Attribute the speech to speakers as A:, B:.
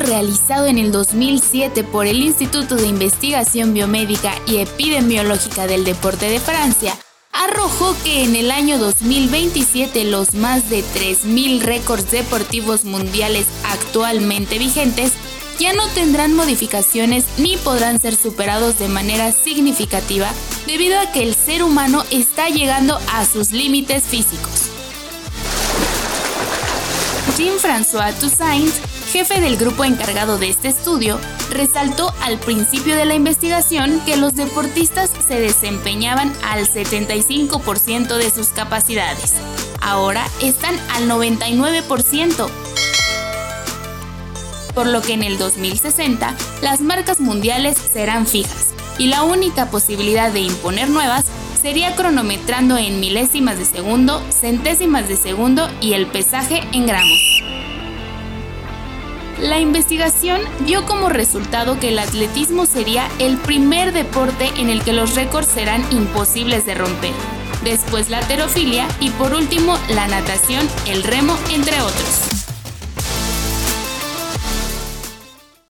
A: realizado en el 2007 por el Instituto de Investigación Biomédica y Epidemiológica del Deporte de Francia arrojó que en el año 2027 los más de 3.000 récords deportivos mundiales actualmente vigentes ya no tendrán modificaciones ni podrán ser superados de manera significativa debido a que el ser humano está llegando a sus límites físicos. Jean-François Toussaint, jefe del grupo encargado de este estudio, resaltó al principio de la investigación que los deportistas se desempeñaban al 75% de sus capacidades. Ahora están al 99%, por lo que en el 2060 las marcas mundiales serán fijas y la única posibilidad de imponer nuevas sería cronometrando en milésimas de segundo, centésimas de segundo y el pesaje en gramos. La investigación dio como resultado que el atletismo sería el primer deporte en el que los récords serán imposibles de romper, después la terofilia y por último la natación, el remo, entre otros.